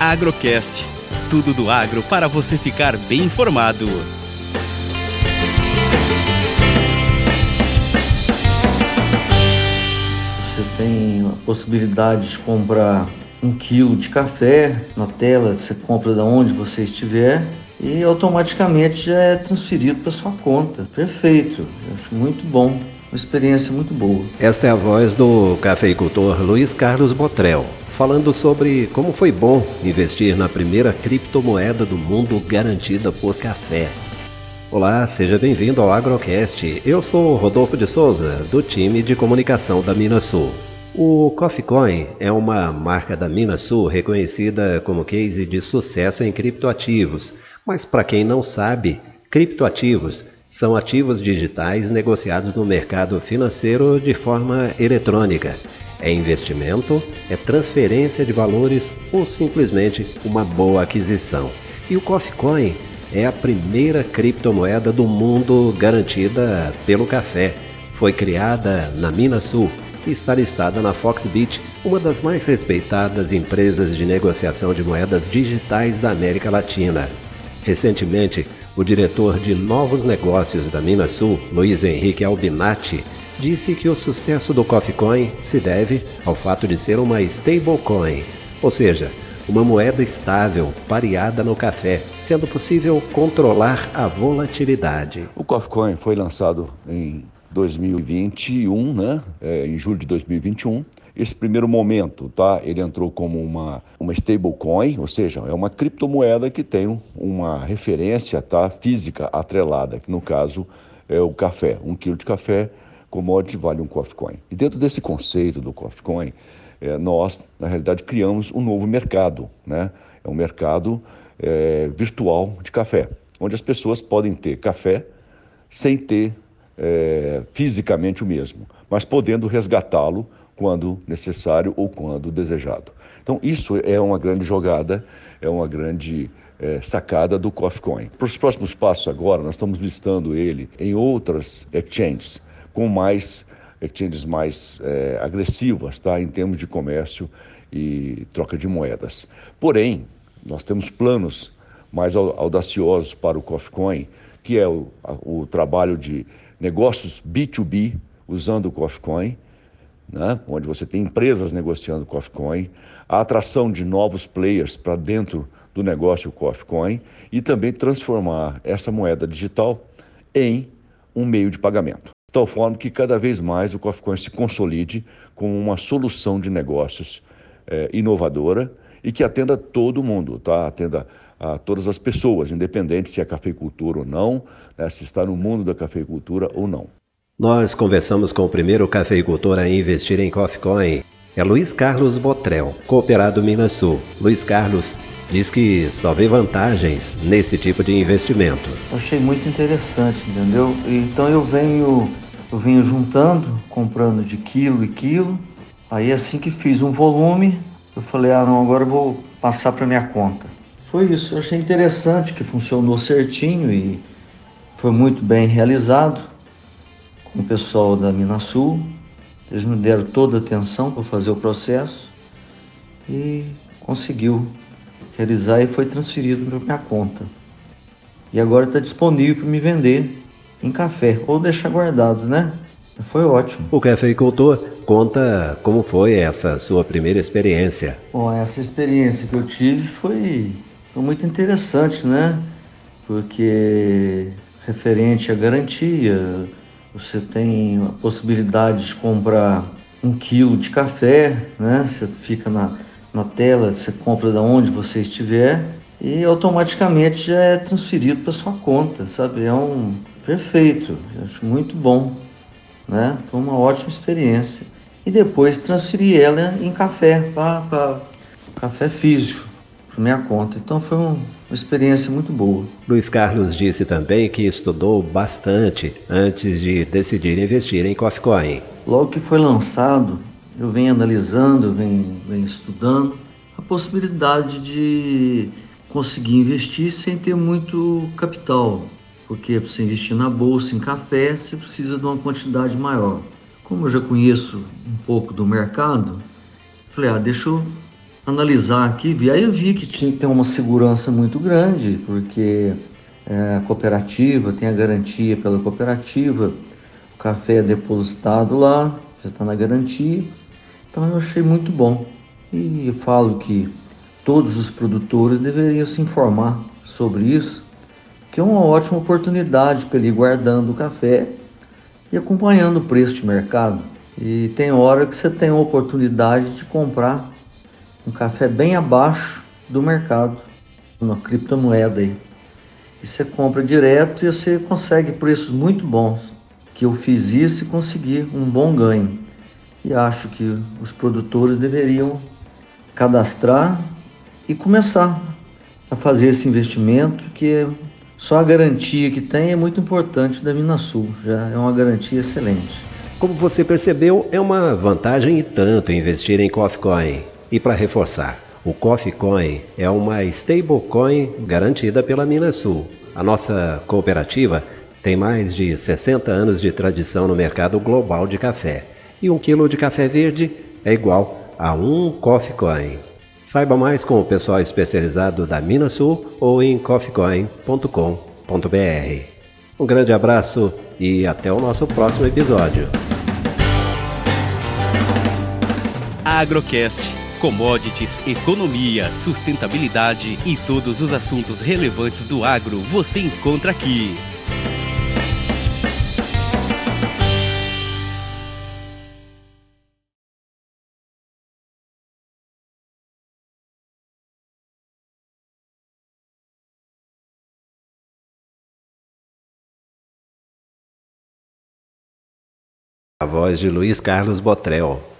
Agrocast. Tudo do agro para você ficar bem informado. Você tem a possibilidade de comprar um quilo de café na tela, você compra da onde você estiver e automaticamente já é transferido para sua conta. Perfeito, acho muito bom, uma experiência muito boa. Esta é a voz do cafeicultor Luiz Carlos Botrel, falando sobre como foi bom investir na primeira criptomoeda do mundo garantida por café. Olá, seja bem-vindo ao Agrocast. Eu sou Rodolfo de Souza, do time de comunicação da Minas Sul. O Coffeecoin é uma marca da Minas Sul reconhecida como case de sucesso em criptoativos. Mas para quem não sabe, criptoativos são ativos digitais negociados no mercado financeiro de forma eletrônica. É investimento, é transferência de valores ou simplesmente uma boa aquisição. E o Coffeecoin é a primeira criptomoeda do mundo garantida pelo café. Foi criada na Minas Sul e está listada na Foxbit, uma das mais respeitadas empresas de negociação de moedas digitais da América Latina. Recentemente, o diretor de novos negócios da Minas Sul, Luiz Henrique Albinati, disse que o sucesso do Coffeecoin se deve ao fato de ser uma stablecoin, ou seja, uma moeda estável, pareada no café, sendo possível controlar a volatilidade. O Coffeecoin foi lançado em 2021, né? É, em julho de 2021. Esse primeiro momento, tá? Ele entrou como uma, uma stablecoin, ou seja, é uma criptomoeda que tem uma referência tá? física atrelada, que no caso é o café. Um quilo de café, commodity, vale um coffee coin. E dentro desse conceito do coffee coin, é, nós, na realidade, criamos um novo mercado, né? É um mercado é, virtual de café, onde as pessoas podem ter café sem ter é, fisicamente o mesmo, mas podendo resgatá-lo quando necessário ou quando desejado. Então, isso é uma grande jogada, é uma grande é, sacada do Coffee Coin. Para os próximos passos agora, nós estamos listando ele em outras exchanges, com mais exchanges mais é, agressivas tá, em termos de comércio e troca de moedas. Porém, nós temos planos mais audaciosos para o Coffee Coin, que é o, o trabalho de negócios B2B usando o Coffeecoin, né? onde você tem empresas negociando Coffeecoin, a atração de novos players para dentro do negócio Coffeecoin e também transformar essa moeda digital em um meio de pagamento. De tal forma que cada vez mais o Coffeecoin se consolide como uma solução de negócios é, inovadora e que atenda todo mundo, tá? atenda a todas as pessoas, independente se é cafeicultura ou não, né, se está no mundo da cafeicultura ou não. Nós conversamos com o primeiro cafeicultor a investir em Coffeecoin. É Luiz Carlos Botrel, cooperado Minas Sul. Luiz Carlos diz que só vê vantagens nesse tipo de investimento. achei muito interessante, entendeu? Então eu venho, eu venho juntando, comprando de quilo e quilo. Aí assim que fiz um volume, eu falei, ah não, agora eu vou passar para minha conta. Foi isso, eu achei interessante que funcionou certinho e foi muito bem realizado com o pessoal da Minas Sul. Eles me deram toda a atenção para fazer o processo e conseguiu realizar e foi transferido para minha conta. E agora está disponível para me vender em café ou deixar guardado, né? Foi ótimo. O cafeicultor conta como foi essa sua primeira experiência. Bom, essa experiência que eu tive foi foi muito interessante, né? Porque referente à garantia, você tem a possibilidade de comprar um quilo de café, né? Você fica na, na tela, você compra da onde você estiver e automaticamente já é transferido para sua conta, sabe? É um perfeito, acho muito bom, né? Foi uma ótima experiência. E depois transferir ela em café, para café físico minha conta. Então foi uma experiência muito boa. Luiz Carlos disse também que estudou bastante antes de decidir investir em Coffeecoin. Logo que foi lançado, eu venho analisando, venho, venho estudando a possibilidade de conseguir investir sem ter muito capital, porque para você investir na bolsa, em café, você precisa de uma quantidade maior. Como eu já conheço um pouco do mercado, falei, ah, deixa eu analisar aqui, vi, aí eu vi que tinha que ter uma segurança muito grande, porque é, a cooperativa tem a garantia pela cooperativa, o café é depositado lá, já está na garantia. Então eu achei muito bom. E falo que todos os produtores deveriam se informar sobre isso, que é uma ótima oportunidade para ele ir guardando o café e acompanhando o preço de mercado. E tem hora que você tem a oportunidade de comprar um café bem abaixo do mercado, uma criptomoeda aí. E você compra direto e você consegue preços muito bons. Que eu fiz isso e consegui um bom ganho. E acho que os produtores deveriam cadastrar e começar a fazer esse investimento, que só a garantia que tem é muito importante da Minasul, já é uma garantia excelente. Como você percebeu, é uma vantagem e tanto investir em Coffee Coin. E para reforçar, o Coffee Coin é uma stablecoin garantida pela Minasul. A nossa cooperativa tem mais de 60 anos de tradição no mercado global de café. E um quilo de café verde é igual a um Coffee Coin. Saiba mais com o pessoal especializado da Minasul ou em coffeecoin.com.br. Um grande abraço e até o nosso próximo episódio. Agrocast. Commodities, economia, sustentabilidade e todos os assuntos relevantes do agro você encontra aqui. A voz de Luiz Carlos Botrel.